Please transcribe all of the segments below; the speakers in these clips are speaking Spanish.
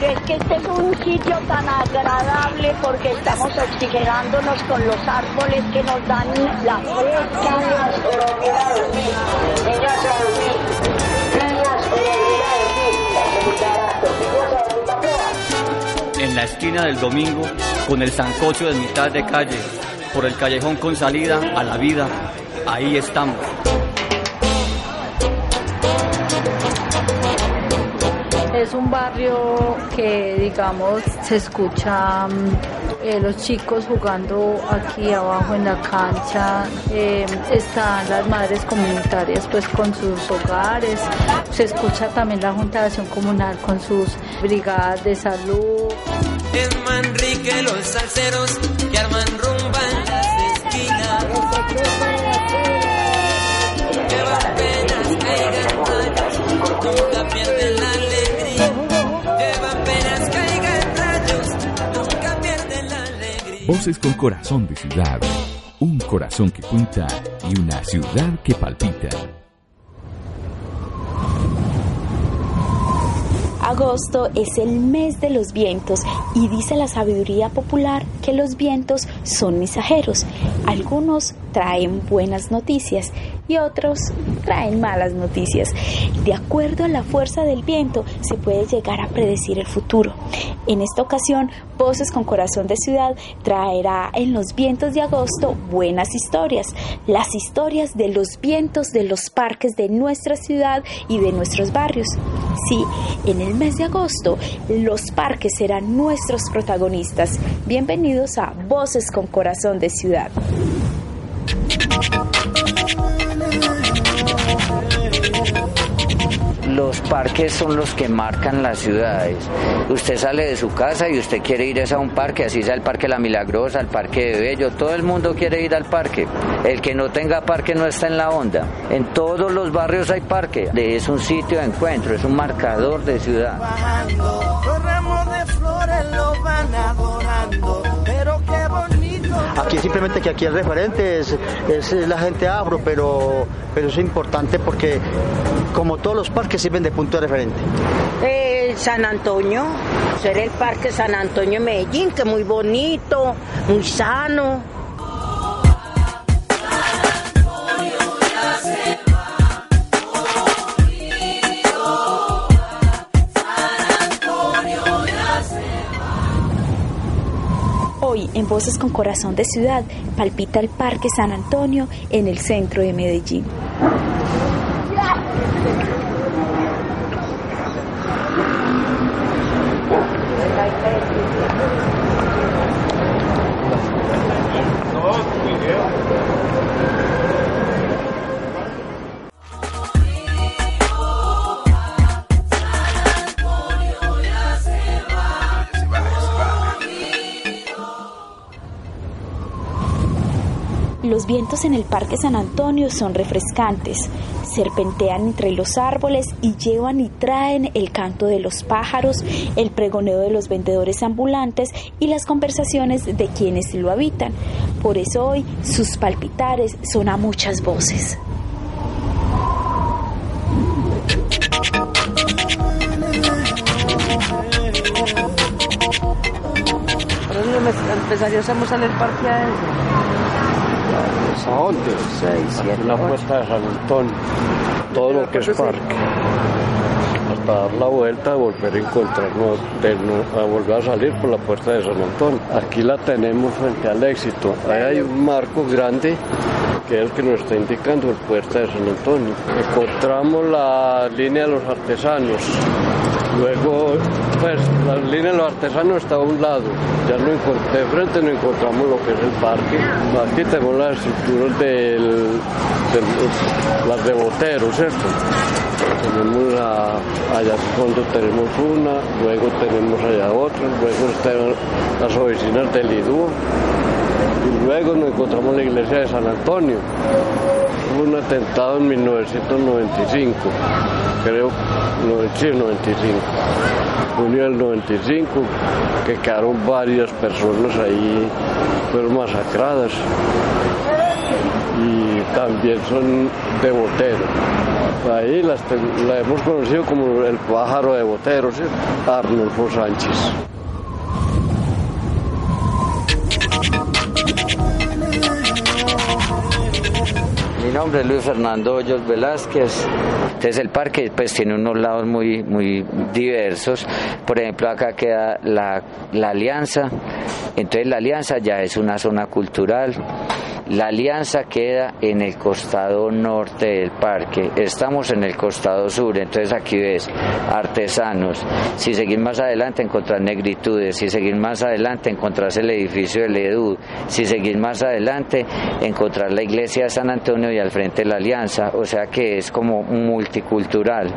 Pero es que este es un sitio tan agradable porque estamos oxigenándonos con los árboles que nos dan la fresca. En la esquina del domingo, con el sancocho de mitad de calle, por el callejón con salida a la vida, ahí estamos. Que, digamos, se escucha eh, los chicos jugando aquí abajo en la cancha, eh, están las madres comunitarias pues con sus hogares, se escucha también la Junta de Acción Comunal con sus brigadas de salud. Es Manrique los salseros que arman rumba en las esquinas. Voces con corazón de ciudad. Un corazón que cuenta y una ciudad que palpita. Agosto es el mes de los vientos y dice la sabiduría popular que los vientos son mensajeros. Algunos traen buenas noticias y otros traen malas noticias. De acuerdo a la fuerza del viento se puede llegar a predecir el futuro. En esta ocasión, Voces con Corazón de Ciudad traerá en los vientos de agosto buenas historias, las historias de los vientos de los parques de nuestra ciudad y de nuestros barrios. Sí, en el mes de agosto los parques serán nuestros protagonistas. Bienvenidos a Voces con Corazón de Ciudad. Los parques son los que marcan las ciudades. Usted sale de su casa y usted quiere ir a un parque, así sea el Parque La Milagrosa, el Parque de Bello, todo el mundo quiere ir al parque. El que no tenga parque no está en la onda. En todos los barrios hay parque. Es un sitio de encuentro, es un marcador de ciudad. Aquí simplemente que aquí el referente es, la gente afro, pero, pero es importante porque como todos los parques sirven de punto de referente. Eh, San Antonio, ser el Parque San Antonio de Medellín, que es muy bonito, muy sano. En Voces con Corazón de Ciudad palpita el Parque San Antonio en el centro de Medellín. Los vientos en el Parque San Antonio son refrescantes, serpentean entre los árboles y llevan y traen el canto de los pájaros, el pregoneo de los vendedores ambulantes y las conversaciones de quienes lo habitan. Por eso hoy sus palpitares son a muchas voces. parque a ¿A dónde? Seis, la puerta de San Antonio, todo lo que es parque. Hasta dar la vuelta, volver a encontrarnos, de no- a volver a salir por la puerta de San Antonio. Aquí la tenemos frente al éxito. Ahí hay un marco grande que es el que nos está indicando la puerta de San Antonio. Encontramos la línea de los artesanos. Luego, pues la línea de los artesanos está a un lado. Ya no de frente no encontramos lo que es el parque. Aquí tenemos las estructuras del, del- las de Botero, ¿cierto? Tenemos la, allá al fondo tenemos una, luego tenemos allá otra, luego están las oficinas del IDU luego nos encontramos la iglesia de San Antonio. Hubo un atentado en 1995, creo, no, sí, 95, junio del 95, que quedaron varias personas ahí, fueron masacradas. Y también son de Botero. Ahí las la hemos conocido como el pájaro de Botero, ¿sí? Arnulfo Sánchez. Nombre Luis Fernando Hoyos Velázquez. Entonces el parque pues tiene unos lados muy, muy diversos. Por ejemplo, acá queda la, la Alianza. Entonces la Alianza ya es una zona cultural. La Alianza queda en el costado norte del parque. Estamos en el costado sur. Entonces aquí ves artesanos. Si seguís más adelante encontrás negritudes. Si seguís más adelante encontrás el edificio del EDU. Si seguís más adelante encontrás la iglesia de San Antonio y al frente la Alianza. O sea que es como multicultural.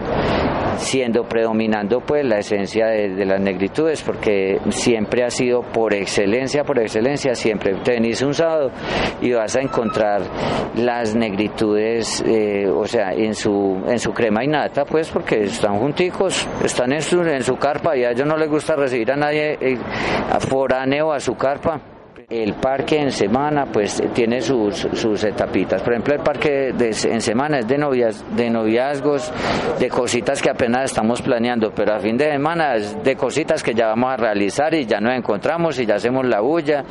Siendo predominando pues la esencia de, las negritudes porque siempre ha sido por excelencia, por excelencia, siempre te venís un sábado y vas a encontrar las negritudes, eh, o sea, en su, en su crema y nata, pues porque están junticos, están en su, en su carpa y a ellos no les gusta recibir a nadie eh, a foráneo a su carpa. El parque en semana pues tiene sus, sus etapitas. Por ejemplo, el parque de- en semana es de, novias, de noviazgos, de cositas que apenas estamos planeando, pero a fin de semana es de cositas que ya vamos a realizar y ya nos encontramos y ya hacemos la bulla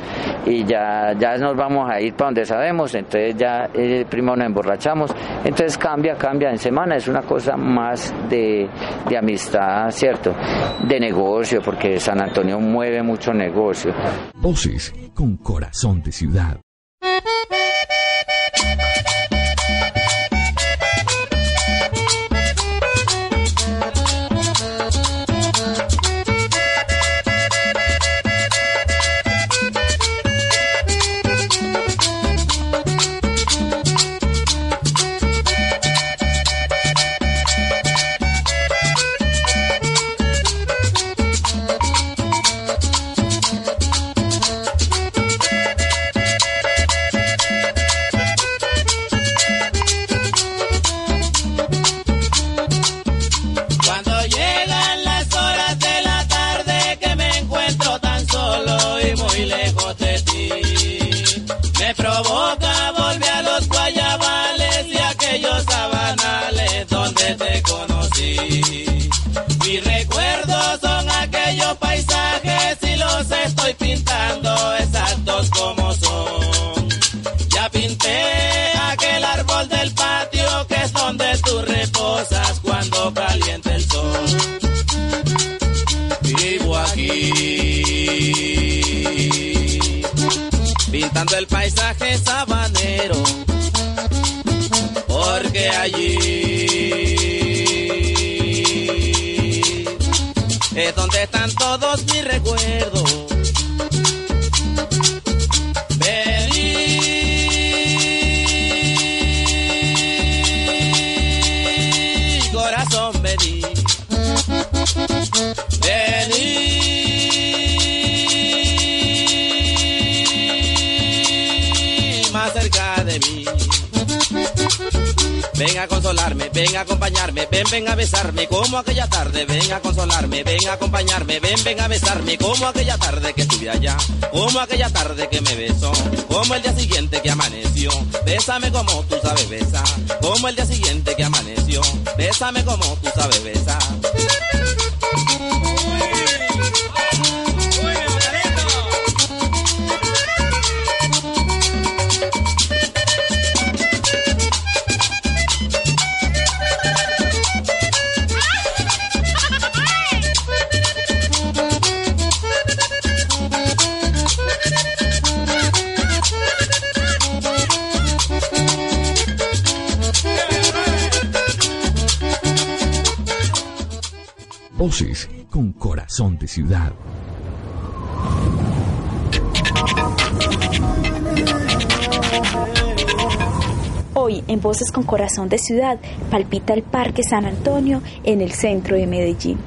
y ya, ya nos vamos a ir para donde sabemos, entonces ya eh, primero nos emborrachamos. Entonces cambia, cambia. En semana es una cosa más de, de amistad, ¿cierto? De negocio, porque San Antonio mueve mucho negocio. Corazón de ciudad. Ven, ven a besarme como aquella tarde, ven a consolarme, ven a acompañarme, ven, ven a besarme como aquella tarde que estuve allá, como aquella tarde que me besó, como el día siguiente que amaneció, bésame como tú sabes besar, como el día siguiente que amaneció, bésame como tú sabes besar. Voces con corazón de ciudad. Hoy, en Voces con Corazón de Ciudad, palpita el Parque San Antonio en el centro de Medellín.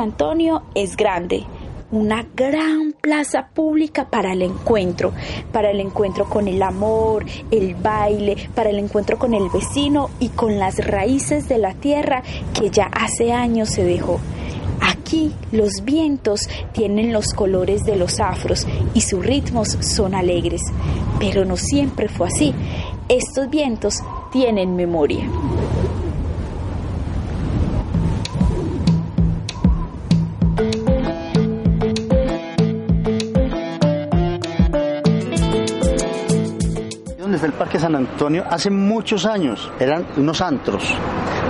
Antonio es grande, una gran plaza pública para el encuentro, para el encuentro con el amor, el baile, para el encuentro con el vecino y con las raíces de la tierra que ya hace años se dejó. Aquí los vientos tienen los colores de los afros y sus ritmos son alegres, pero no siempre fue así. Estos vientos tienen memoria. Desde el Parque San Antonio hace muchos años eran unos antros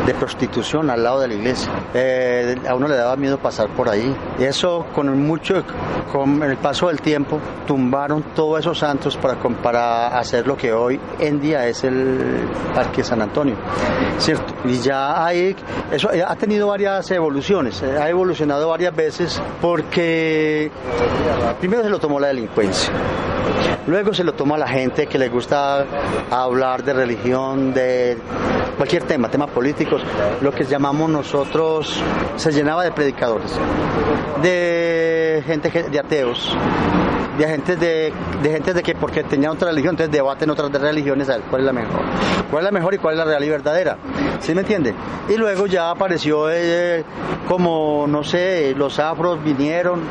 de prostitución al lado de la iglesia. Eh, a uno le daba miedo pasar por ahí. Eso con mucho, con el paso del tiempo, tumbaron todos esos antros para, para hacer lo que hoy en día es el Parque San Antonio. ¿Cierto? Y ya hay, eso ha tenido varias evoluciones, eh, ha evolucionado varias veces porque primero se lo tomó la delincuencia. Luego se lo toma la gente que le gusta hablar de religión, de cualquier tema, temas políticos, lo que llamamos nosotros, se llenaba de predicadores, de gente, de ateos, de agentes de, gente de que porque tenían otra religión, entonces debaten otras religiones a ver cuál es la mejor. Cuál es la mejor y cuál es la real y verdadera. ¿Sí me entiende? Y luego ya apareció eh, como, no sé, los afros vinieron,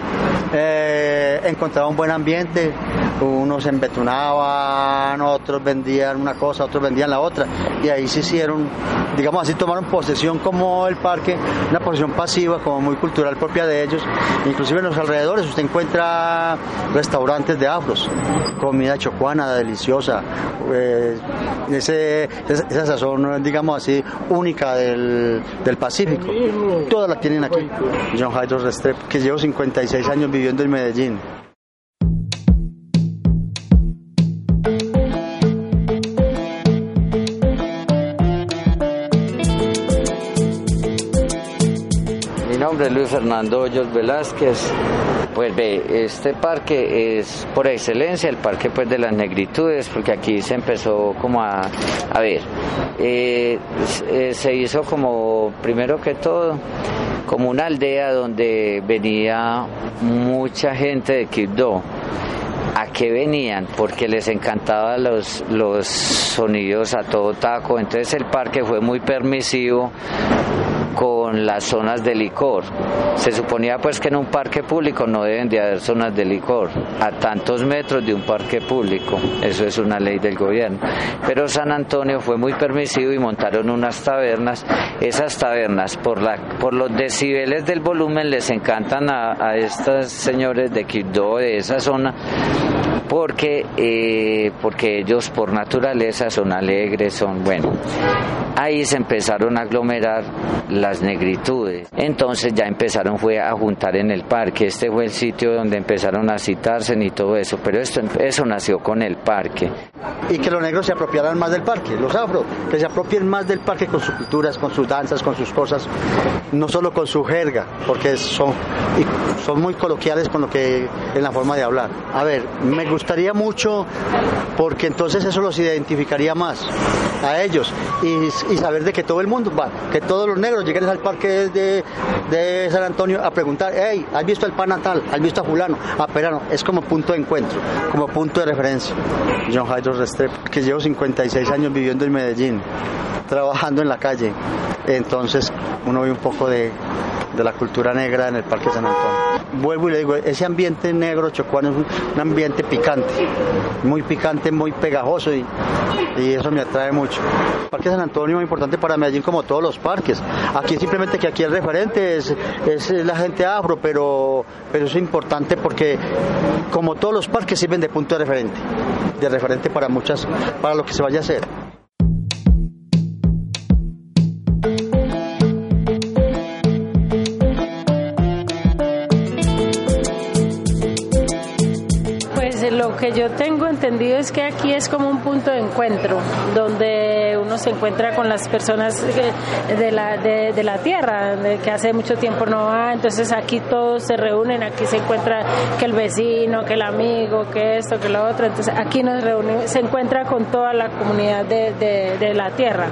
eh, encontraban un buen ambiente, unos embetunaban, otros vendían una cosa, otros vendían la otra, y ahí se hicieron, digamos así, tomaron posesión como el parque, una posesión pasiva, como muy cultural propia de ellos, inclusive en los alrededores usted encuentra restaurantes de afros, comida chocuana deliciosa, eh, ese, esa sazón, digamos así, única del, del Pacífico, todas la tienen aquí. John Hydro Restrepo, que llevo 56 años viviendo en Medellín. Mi nombre es Luis Fernando Hoyos Velázquez. Pues ve, este parque es por excelencia el parque pues de las negritudes, porque aquí se empezó como a, a ver, eh, eh, se hizo como, primero que todo, como una aldea donde venía mucha gente de Quibdó. ¿A qué venían? Porque les encantaban los, los sonidos a todo taco. Entonces el parque fue muy permisivo con las zonas de licor. Se suponía pues que en un parque público no deben de haber zonas de licor a tantos metros de un parque público. Eso es una ley del gobierno. Pero San Antonio fue muy permisivo y montaron unas tabernas. Esas tabernas por, la, por los decibeles del volumen les encantan a, a estos señores de Quibdó, de esa zona porque, eh, porque ellos por naturaleza son alegres, son bueno. Ahí se empezaron a aglomerar las negritudes. Entonces ya empezaron fue a juntar en el parque. Este fue el sitio donde empezaron a citarse y todo eso. Pero esto, eso nació con el parque. Y que los negros se apropiaran más del parque, los afro, que se apropien más del parque con sus culturas, con sus danzas, con sus cosas, no solo con su jerga, porque son, son muy coloquiales con lo que en la forma de hablar. A ver, me gustaría mucho porque entonces eso los identificaría más a ellos y, saber de que todo el mundo va, que todos los negros lleguen al parque de, San Antonio a preguntar, hey, ¿has visto el pan natal? ¿Has visto a fulano? A Perano, es como punto de encuentro, como punto de referencia. John Hydro Restrepo, que llevo 56 años viviendo en Medellín, trabajando en la calle, entonces uno ve un poco de, de la cultura negra en el Parque San Antonio. Vuelvo y le digo, ese ambiente negro chocuano es un ambiente picante, muy picante, muy pegajoso y, y eso me atrae mucho. El Parque San Antonio es importante para Medellín como todos los parques. Aquí simplemente que aquí el referente es, es la gente afro, pero, pero es importante porque como todos los parques sirven de punto de referente, de referente para muchas, para lo que se vaya a hacer. Que yo tengo entendido es que aquí es como un punto de encuentro, donde uno se encuentra con las personas de la, de, la tierra, que hace mucho tiempo no va, entonces aquí todos se reúnen, aquí se encuentra que el vecino, que el amigo, que esto, que lo otro, entonces aquí nos reunimos, se encuentra con toda la comunidad de, de la tierra.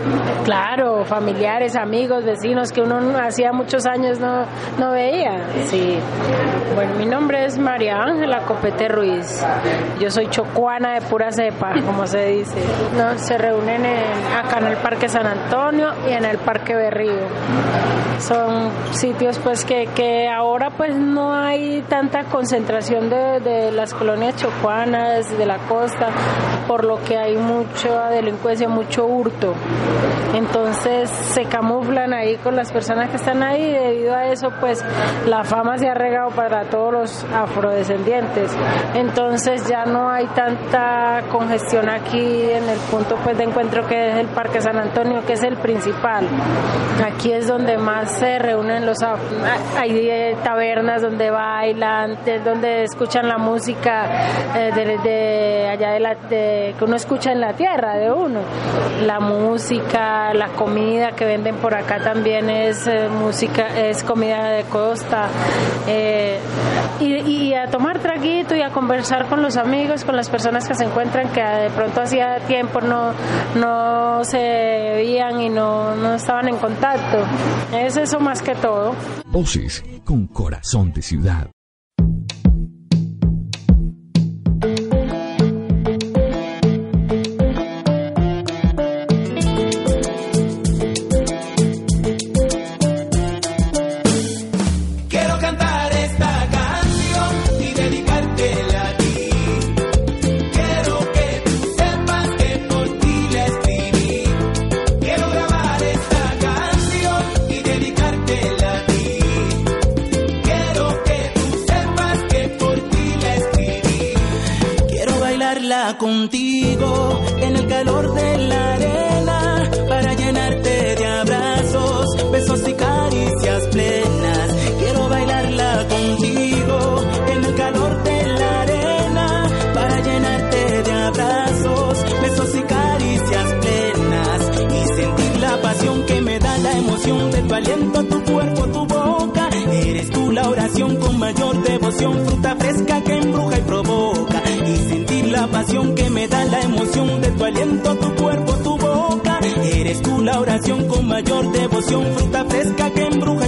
Claro, familiares, amigos, vecinos que uno hacía muchos años no, no veía. Sí. Bueno, mi nombre es María Ángela Copete Ruiz. Yo soy chocuana de pura cepa, como se dice. No, se reúnen acá en el Parque San Antonio y en el Parque Berrío. Son sitios pues que, que ahora pues no hay tanta concentración de, de las colonias chocuanas de la costa, por lo que hay mucha delincuencia, mucho hurto. Entonces se camuflan ahí con las personas que están ahí y debido a eso pues la fama se ha regado para todos los afrodescendientes. Entonces ya no hay tanta congestión aquí en el punto pues de encuentro que es el Parque San Antonio, que es el principal. Aquí es donde más se reúnen los hay tabernas donde bailan, donde escuchan la música eh, de, allá de la que uno escucha en la tierra de uno. La música, la comida que venden por acá también es eh, música, es comida de costa. Eh, y, a tomar traguito y a conversar con los amigos, con las personas que se encuentran que de pronto hacía tiempo no, no se veían y no, no estaban en contacto. Es eso más que todo. Voces con corazón de ciudad. Contigo en el calor de la arena para llenarte de abrazos, besos y caricias plenas. Quiero bailarla contigo en el calor de la arena para llenarte de abrazos, besos y caricias plenas y sentir la pasión que me da la emoción de tu aliento, tu cuerpo, tu boca. Eres tú la oración con mayor devoción, fruta fresca la emoción de tu aliento, tu cuerpo, tu boca. Eres tú la oración con mayor devoción, fruta fresca que embruja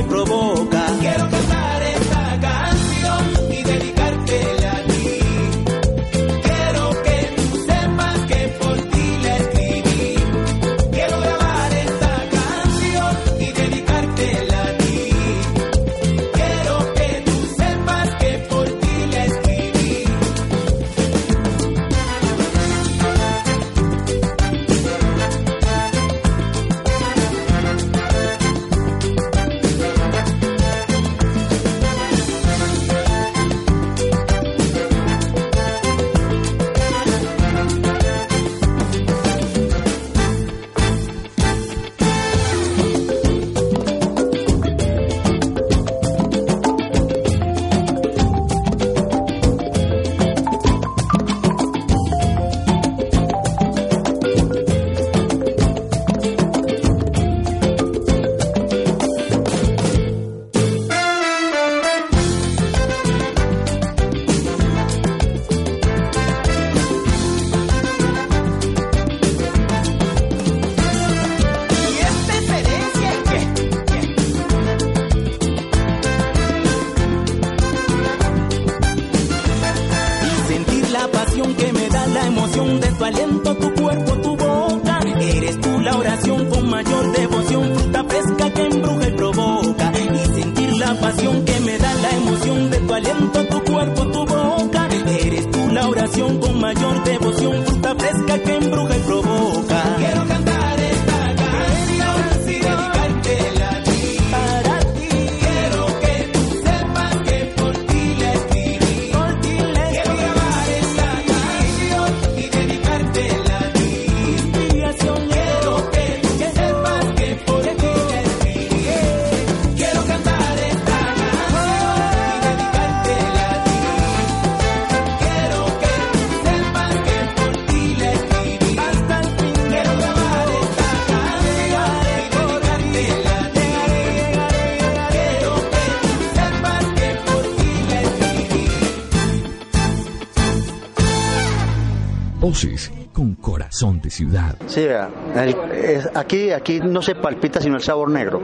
ciudad. Sí, vea, el- es- aquí, aquí no se palpita sino el sabor negro,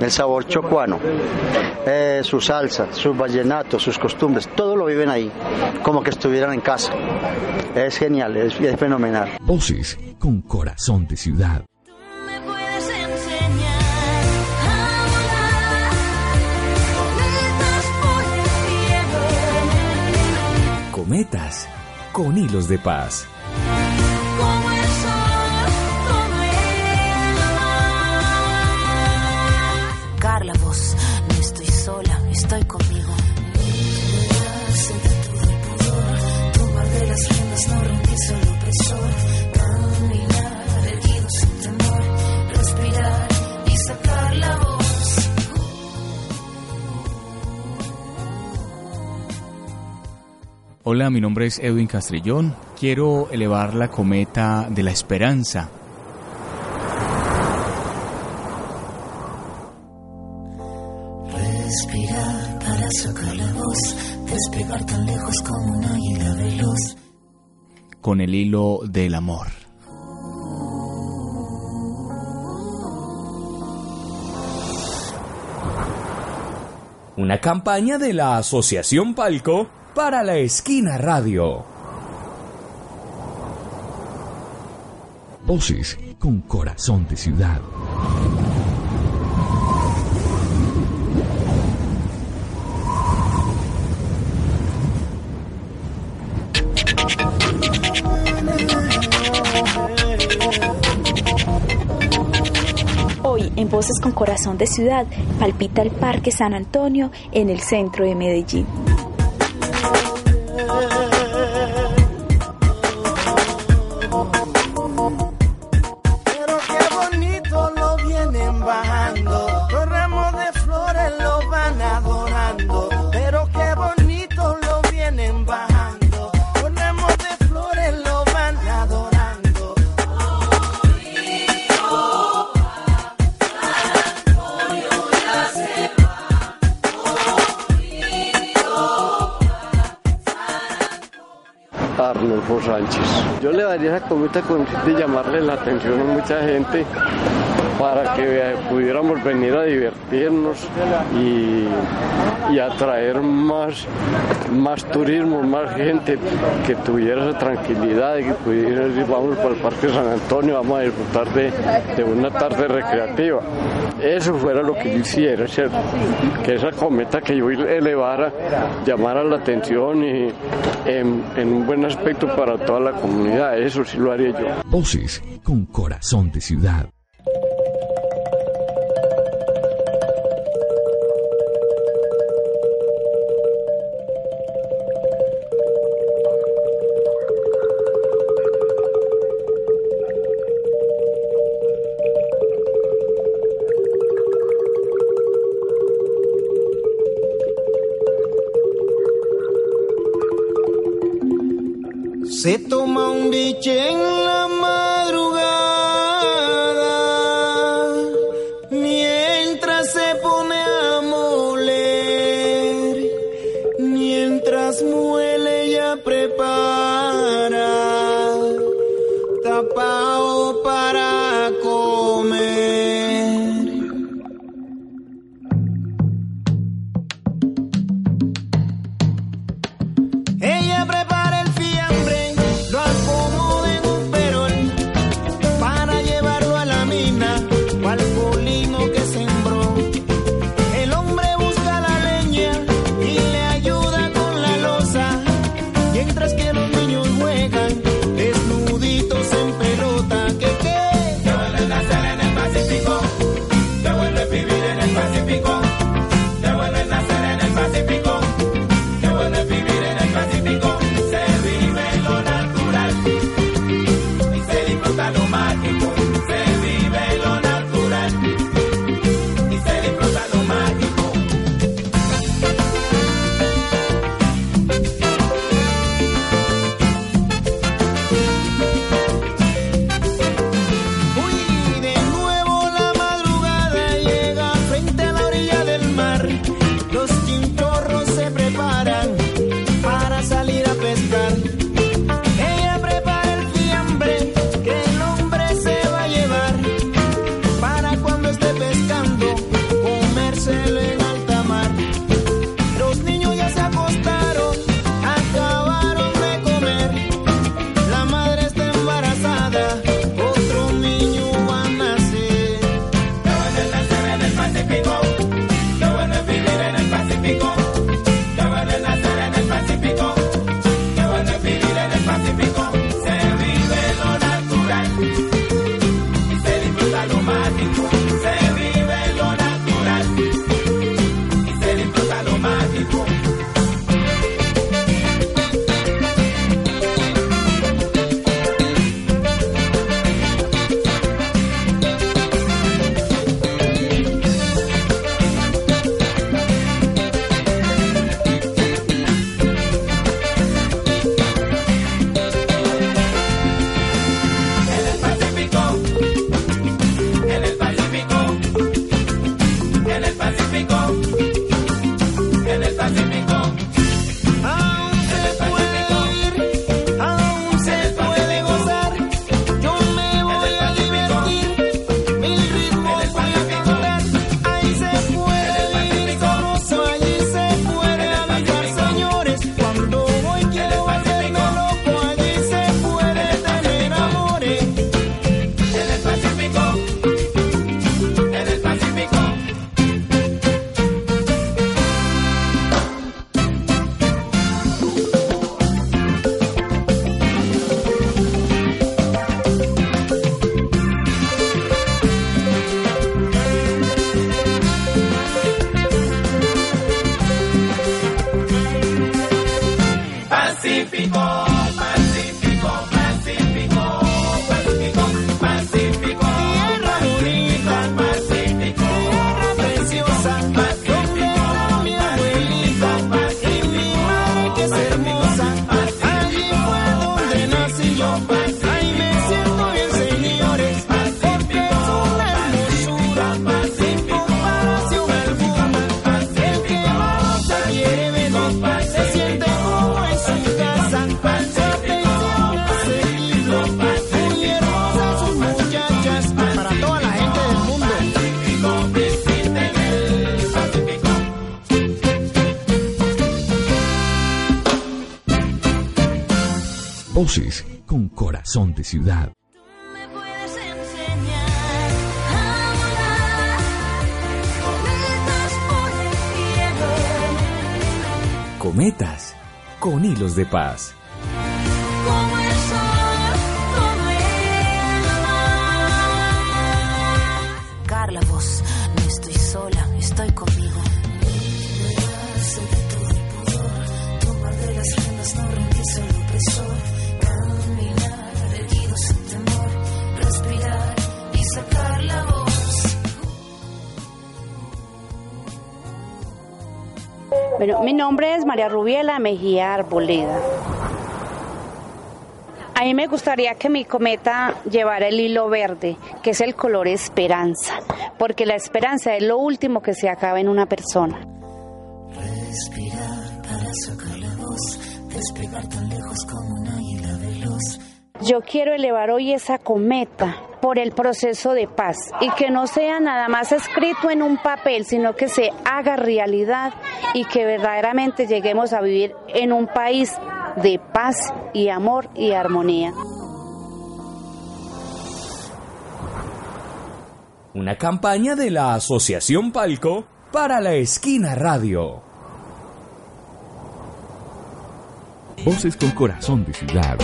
el sabor chocuano, eh, su salsa, sus vallenatos, sus costumbres, todo lo viven ahí, como que estuvieran en casa. Es genial, es, es fenomenal. Voces con corazón de ciudad. puedes enseñar a volar. Cometas por el cielo. Cometas con hilos de paz. Hola, mi nombre es Edwin Castrillón. Quiero elevar la cometa de la esperanza. Respirar para sacar la voz, despegar tan lejos como un águila veloz. con el hilo del amor. Una campaña de la Asociación Palco para la Esquina Radio. Voces con corazón de ciudad. Hoy, en Voces con Corazón de Ciudad, palpita el Parque San Antonio en el centro de Medellín. Cometa con de llamarle la atención a mucha gente para que pudiéramos venir a divertirnos y, y atraer más, más turismo, más gente que tuviera esa tranquilidad y que pudiera decir vamos para el Parque San Antonio, vamos a disfrutar de, de una tarde recreativa. Eso fuera lo que yo hiciera, ¿cierto? Que esa cometa que yo elevara llamara la atención y en, en un buen aspecto para toda la comunidad. Eso sí lo haría yo. Voces con corazón de ciudad. Se toma un biche en Voces con corazón de ciudad. puedes enseñar a volar cometas por el cielo. Cometas con hilos de paz. Bueno, mi nombre es María Rubiela Mejía Arboleda. A mí me gustaría que mi cometa llevara el hilo verde, que es el color esperanza, porque la esperanza es lo último que se acaba en una persona. Respirar para sacar la voz, despegar tan lejos como un águila veloz. Yo quiero elevar hoy esa cometa por el proceso de paz y que no sea nada más escrito en un papel, sino que se haga realidad y que verdaderamente lleguemos a vivir en un país de paz y amor y armonía. Una campaña de la Asociación Palco para la Esquina Radio. Voces con corazón de ciudad.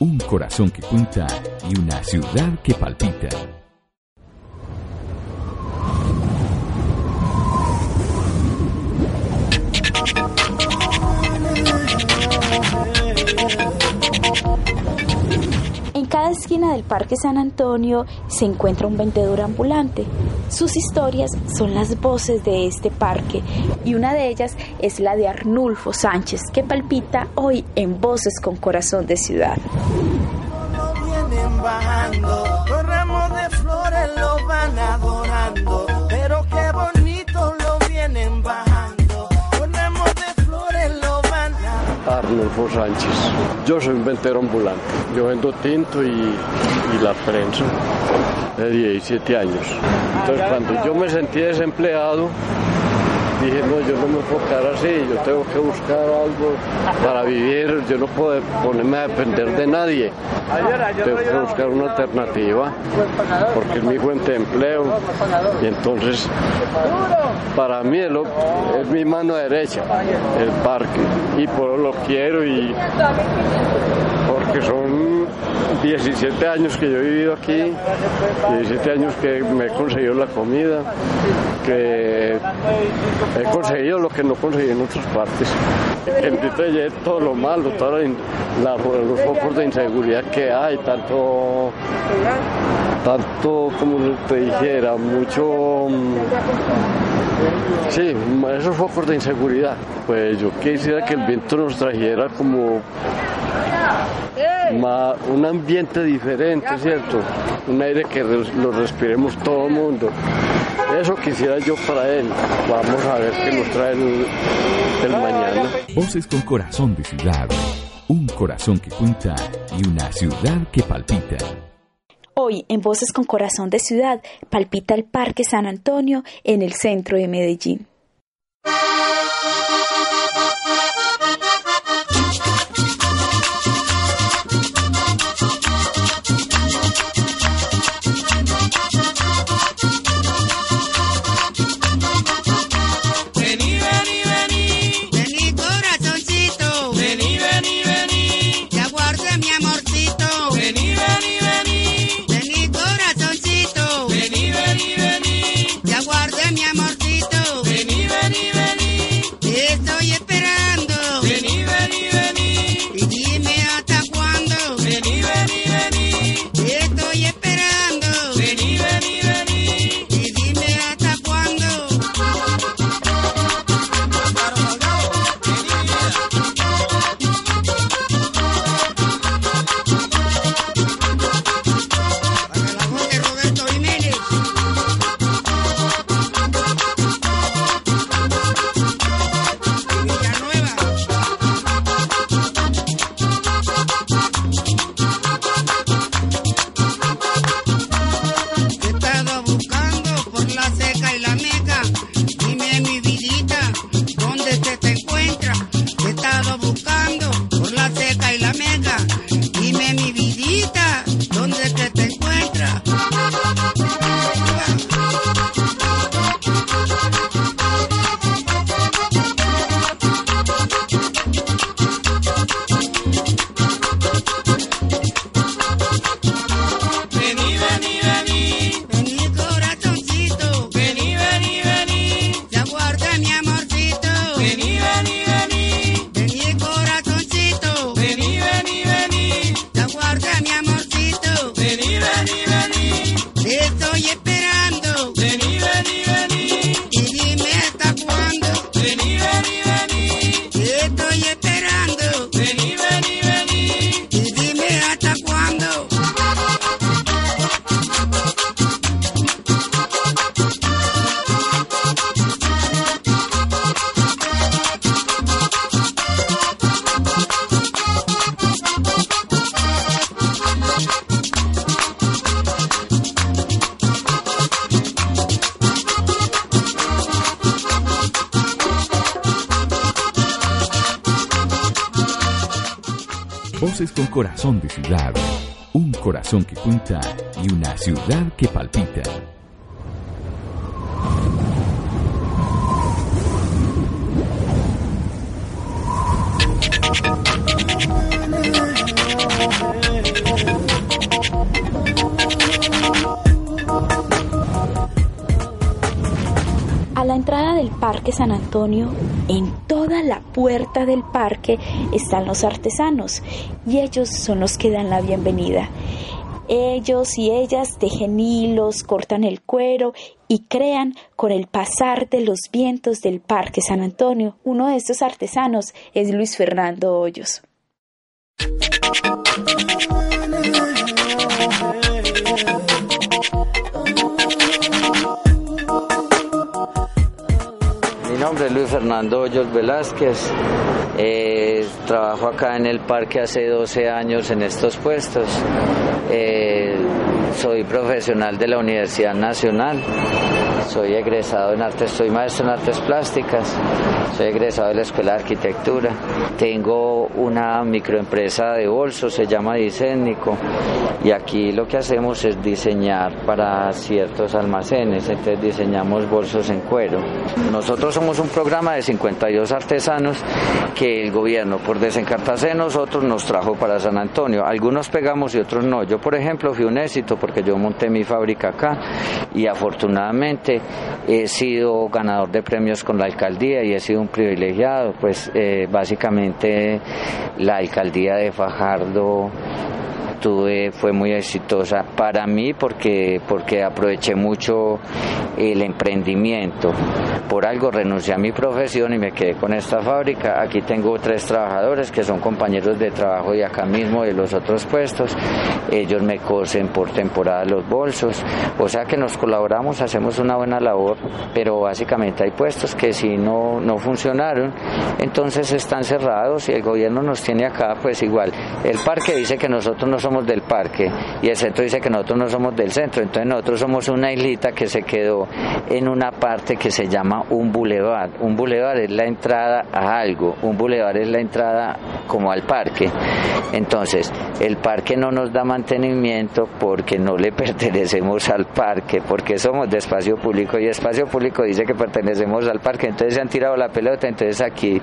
Un corazón que cuenta y una ciudad que palpita. Cada esquina del Parque San Antonio se encuentra un vendedor ambulante. Sus historias son las voces de este parque y una de ellas es la de Arnulfo Sánchez que palpita hoy en Voces con Corazón de Ciudad. Arnulfo Sánchez. Yo soy un ventero ambulante. Yo vendo tinto y, y la prensa de 17 años. Entonces cuando yo me sentí desempleado, dije, no, yo no me puedo quedar así, yo tengo que buscar algo para vivir, yo no puedo ponerme a depender de nadie. Tengo que buscar una alternativa, porque es mi fuente de empleo. Y entonces, para mí es, lo- mi mano derecha, el parque. Y por eso lo quiero y porque son 17 años que yo he vivido aquí, 17 años que me he conseguido la comida, que he conseguido lo que no conseguí en otras partes. En Titelle todo lo malo, todos los focos de inseguridad que hay, tanto, tanto como te dijera, mucho... mm, Sí, esos focos de inseguridad. Pues yo quisiera que el viento nos trajera como un ambiente diferente, ¿cierto? Un aire que lo respiremos todo el mundo. Eso quisiera yo para él. Vamos a ver qué nos trae el, el mañana. Voces con corazón de ciudad. Un corazón que cuenta y una ciudad que palpita. Hoy en Voces con Corazón de Ciudad palpita el Parque San Antonio en el centro de Medellín. De ciudad. Un corazón que cuenta y una ciudad que palpita. A la entrada del Parque San Antonio, en toda la puerta del parque están los artesanos y ellos son los que dan la bienvenida. Ellos y ellas tejen hilos, cortan el cuero y crean con el pasar de los vientos del Parque San Antonio. Uno de estos artesanos es Luis Fernando Hoyos. Fernando Hoyos Velázquez. Eh, trabajo acá en el parque hace 12 años en estos puestos. Eh, soy profesional de la Universidad Nacional. Soy egresado en artes, soy maestro en artes plásticas. Soy egresado de la Escuela de Arquitectura. Tengo una microempresa de bolsos, se llama Disénico. Y aquí lo que hacemos es diseñar para ciertos almacenes. Entonces diseñamos bolsos en cuero. Nosotros somos un programa de 52 artesanos que el gobierno, por desencartarse de nosotros, nos trajo para San Antonio. Algunos pegamos y otros no. Yo, por ejemplo, fui un éxito porque yo monté mi fábrica acá y afortunadamente he sido ganador de premios con la alcaldía y he sido un privilegiado. Pues eh, básicamente la alcaldía de Fajardo tuve fue muy exitosa para mí porque porque aproveché mucho el emprendimiento. Por algo renuncié a mi profesión y me quedé con esta fábrica. Aquí tengo tres trabajadores que son compañeros de trabajo de acá mismo de los otros puestos. Ellos me cosen por temporada los bolsos. O sea que nos colaboramos hacemos una buena labor pero básicamente hay puestos que si no no funcionaron entonces están cerrados y el gobierno nos tiene acá pues igual. El parque dice que nosotros no somos del parque y el centro dice que nosotros no somos del centro, entonces nosotros somos una islita que se quedó en una parte que se llama un bulevar. Un bulevar es la entrada a algo, un bulevar es la entrada como al parque. Entonces, el parque no nos da mantenimiento porque no le pertenecemos al parque, porque somos de espacio público y espacio público dice que pertenecemos al parque, entonces se han tirado la pelota, entonces aquí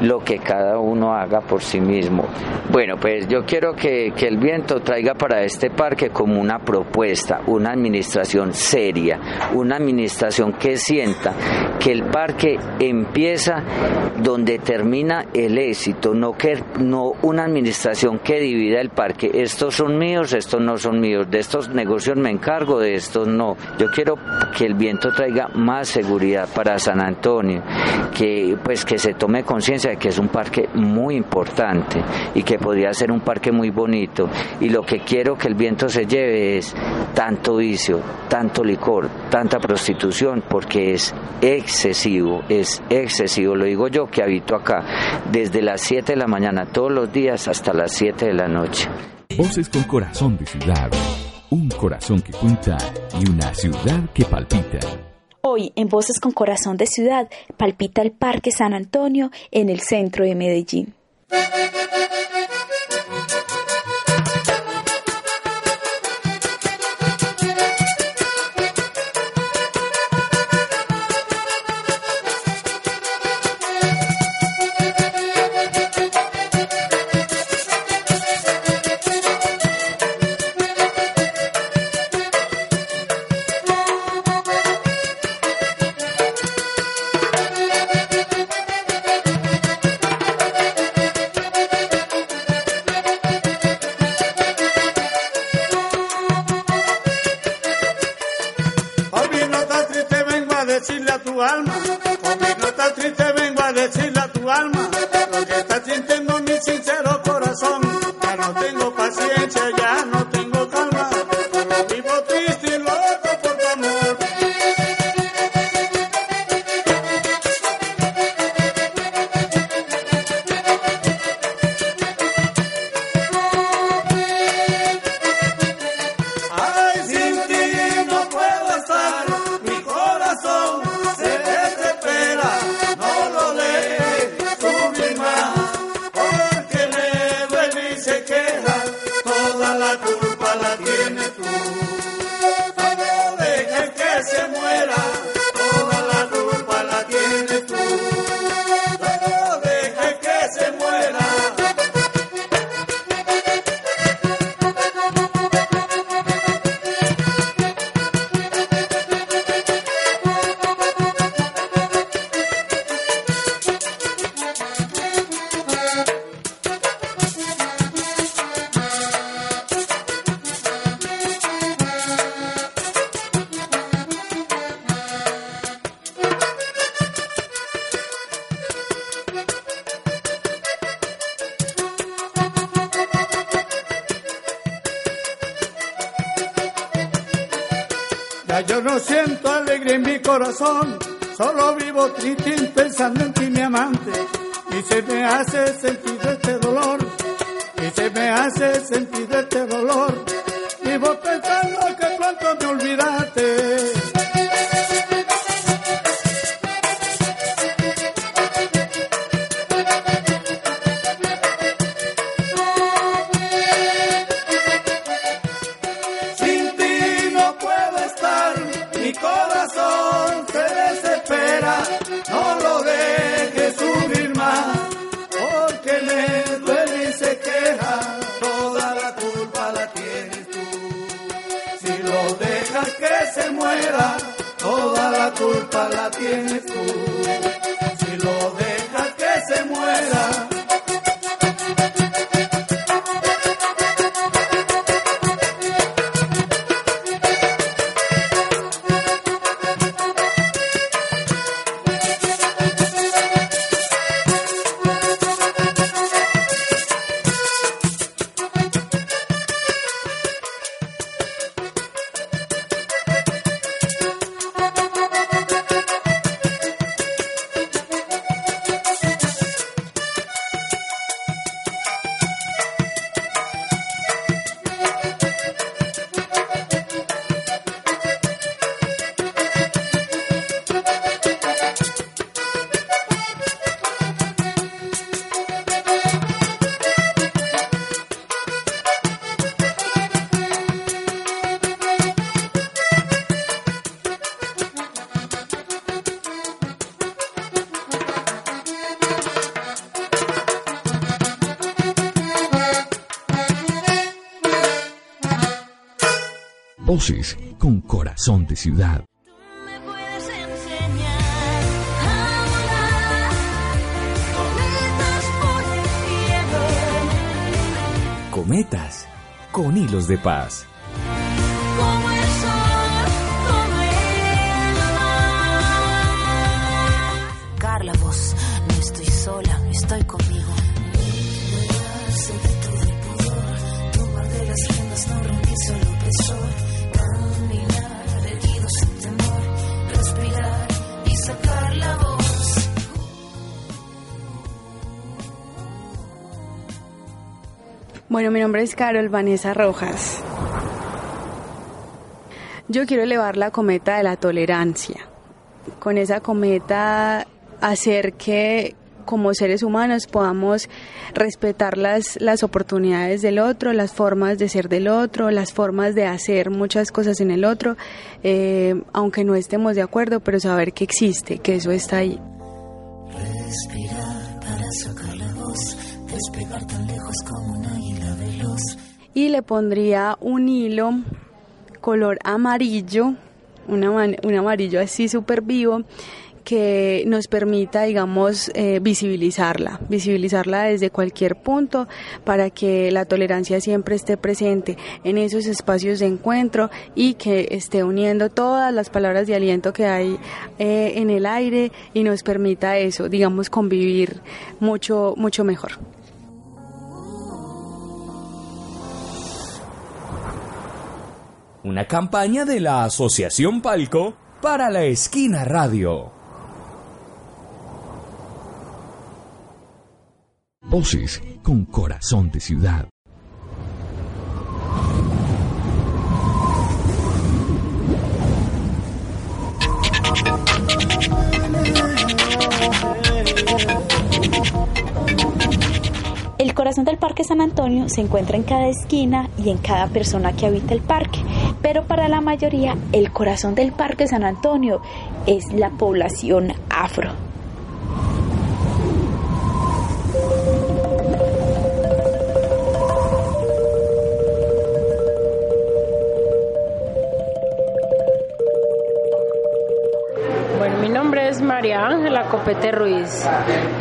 lo que cada uno haga por sí mismo. Bueno, pues yo quiero que, que el traiga para este parque como una propuesta, una administración seria, una administración que sienta que el parque empieza donde termina el éxito, no que no una administración que divida el parque, estos son míos, estos no son míos, de estos negocios me encargo, de estos no. Yo quiero que el viento traiga más seguridad para San Antonio, que pues que se tome conciencia de que es un parque muy importante y que podría ser un parque muy bonito y lo que quiero que el viento se lleve es tanto vicio, tanto licor, tanta prostitución, porque es excesivo, es excesivo, lo digo yo que habito acá, desde las 7 de la mañana todos los días hasta las 7 de la noche. Voces con corazón de ciudad. Un corazón que cuenta y una ciudad que palpita. Hoy, en Voces con Corazón de Ciudad, palpita el Parque San Antonio en el centro de Medellín. Y se me hace sentir este dolor, y se me hace sentir este dolor. Vivo pensando que pronto me olvidaste. Voces con corazón de ciudad. puedes enseñar a volar cometas por el cielo Cometas con hilos de paz. Bueno, mi nombre es Carol Vanessa Rojas. Yo quiero elevar la cometa de la tolerancia. Con esa cometa hacer que como seres humanos podamos respetar las, las oportunidades del otro, las formas de ser del otro, las formas de hacer muchas cosas en el otro, eh, aunque no estemos de acuerdo, pero saber que existe, que eso está ahí. Respirar y le pondría un hilo color amarillo, man- un amarillo así súper vivo que nos permita, digamos, eh, visibilizarla, visibilizarla desde cualquier punto para que la tolerancia siempre esté presente en esos espacios de encuentro y que esté uniendo todas las palabras de aliento que hay eh, en el aire y nos permita eso, digamos, convivir mucho, mucho mejor. Una campaña de la Asociación Palco para la Esquina Radio. Voces con corazón de ciudad. Corazón del Parque San Antonio se encuentra en cada esquina y en cada persona que habita el parque, pero para la mayoría el corazón del Parque San Antonio es la población afro. Copete Ruiz.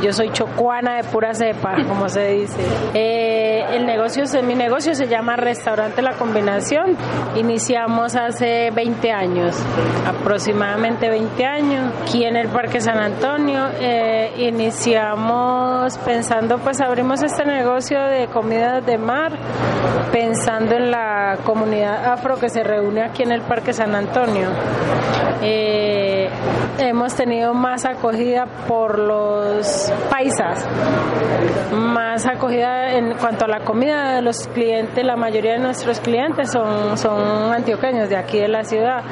Yo soy chocuana de pura cepa, como se dice. Eh, el negocio, mi negocio se llama Restaurante La Combinación. Iniciamos hace 20 años, aproximadamente 20 años, aquí en el Parque San Antonio. Eh, iniciamos pensando, pues abrimos este negocio de comidas de mar, pensando en la comunidad afro que se reúne aquí en el Parque San Antonio. Eh, hemos tenido más acogida por los paisas, más acogida en cuanto a la comida de los clientes, la mayoría de nuestros clientes son, son antioqueños de aquí de la ciudad.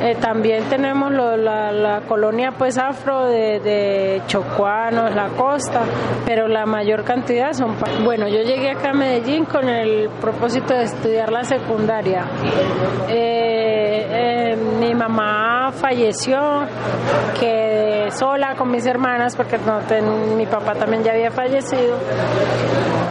Eh, también tenemos la, colonia pues afro de, de chocuanos, la costa, pero la mayor cantidad son... Bueno, yo llegué acá a Medellín con el propósito de estudiar la secundaria. Eh, eh, mi mamá falleció, quedé sola con mis hermanas porque no ten- mi papá también ya había fallecido.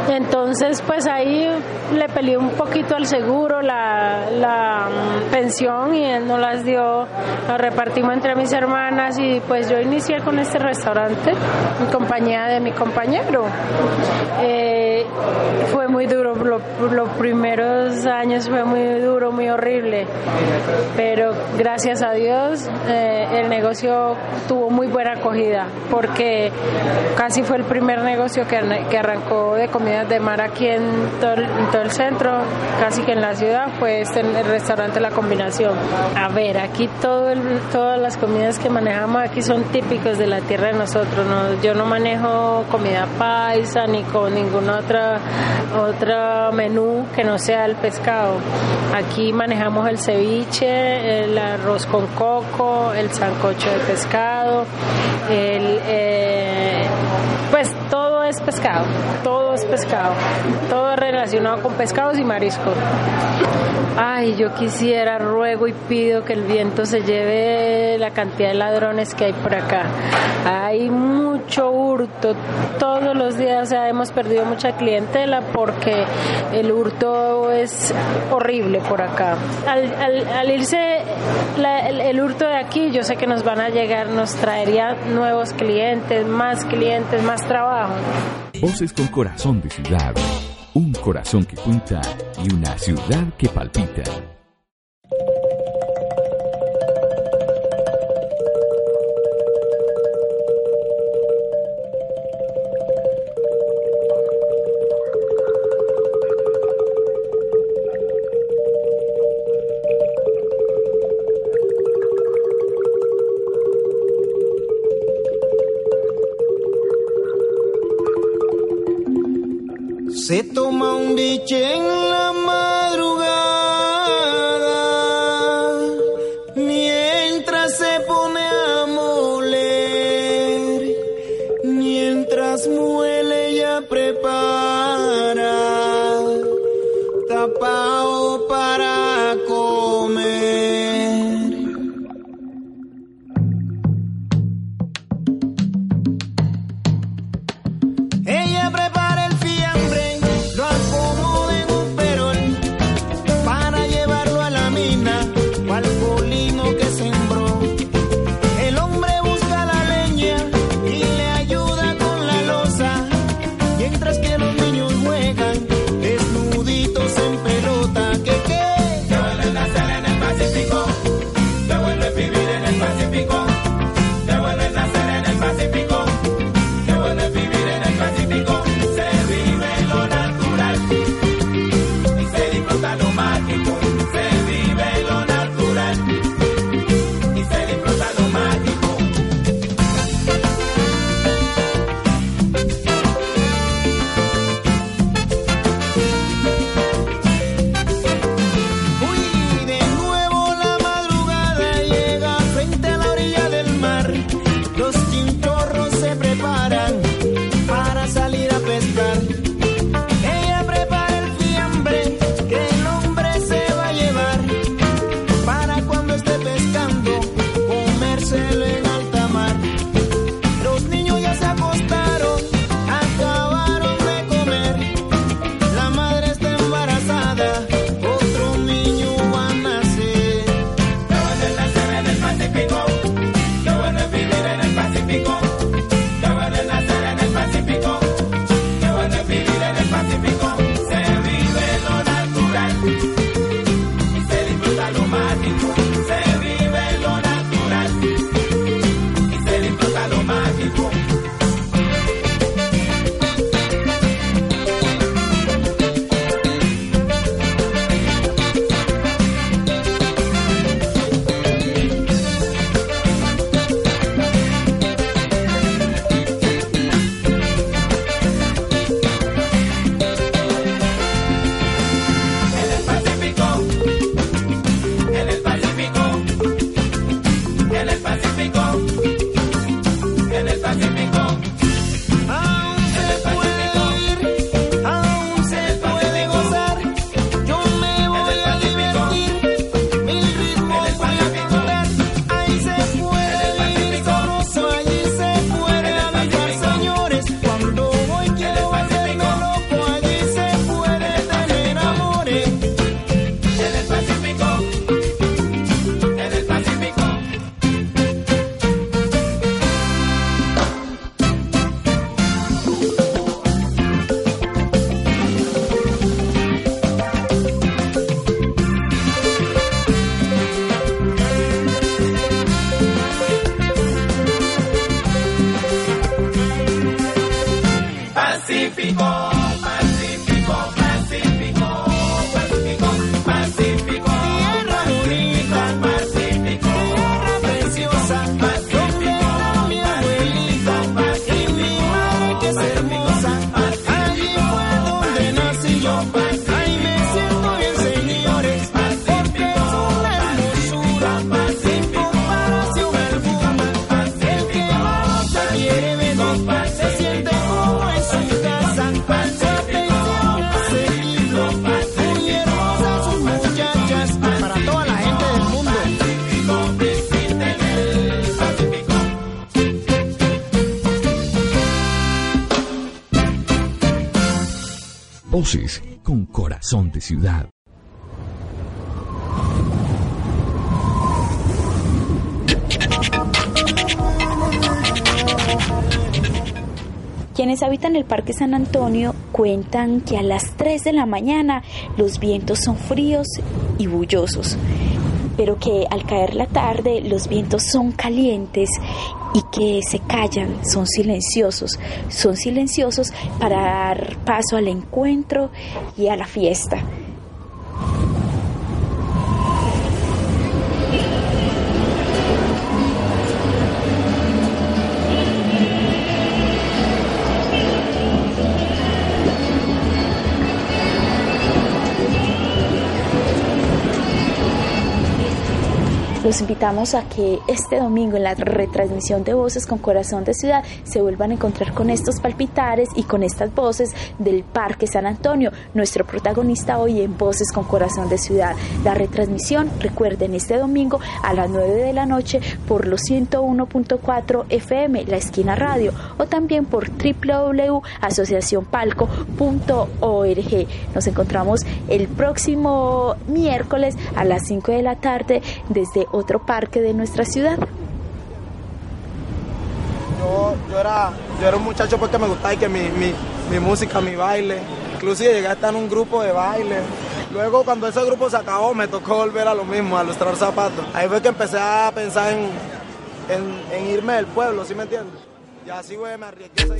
Entonces, pues ahí le peleé un poquito al seguro la, la mm, pensión y él no las dio, las repartimos entre mis hermanas y pues yo inicié con este restaurante en compañía de mi compañero. Eh, fue muy duro, lo- los primeros años fue muy duro, muy horrible, pero gracias a Dios eh, el negocio tuvo muy buena acogida porque casi fue el primer negocio que, que arrancó de comidas de mar aquí en todo, el, en todo el centro, casi que en la ciudad, fue este el restaurante La Combinación. A ver, aquí todo el- todas las comidas que manejamos aquí son típicos de la tierra de nosotros. ¿no? Yo no manejo comida paisa ni con ninguna otra otro menú que no sea el pescado. Aquí manejamos el ceviche, el arroz con coco, el sancocho de pescado, el, eh, pues todo es pescado, todo es pescado, todo relacionado con pescados y mariscos. Ay, yo quisiera, ruego y pido que el viento se lleve la cantidad de ladrones que hay por acá. Hay mucho hurto todos los días, hemos perdido mucha clientela porque el hurto es horrible por acá. Al, al- al irse la- el, el hurto de aquí, yo sé que nos van a llegar, nos traería nuevos clientes, más clientes, más trabajo. Voces con corazón de ciudad. Un corazón que cuenta y una ciudad que palpita. Se toma un biche en Con corazón de ciudad. Quienes habitan el Parque San Antonio cuentan que a las 3 de la mañana los vientos son fríos y bullosos, pero que al caer la tarde los vientos son calientes y que se callan, son silenciosos, son silenciosos para dar paso al encuentro y a la fiesta. Los invitamos a que este domingo en la retransmisión de Voces con Corazón de Ciudad se vuelvan a encontrar con estos palpitares y con estas voces del Parque San Antonio, nuestro protagonista hoy en Voces con Corazón de Ciudad. La retransmisión, recuerden, este domingo a las 9 de la noche por los 101.4 FM, la esquina radio, o también por www.asociacionpalco.org. Nos encontramos el próximo miércoles a las 5 de la tarde desde otro parque de nuestra ciudad. Yo, era, yo era un muchacho porque me gustaba y que mi, mi, mi música, mi baile. Inclusive llegué a estar en un grupo de baile. Luego cuando ese grupo se acabó me tocó volver a lo mismo, a lustrar zapatos. Ahí fue que empecé a pensar en, en, en irme del pueblo, ¿sí me entiendes? Y así fue, me arriesgué.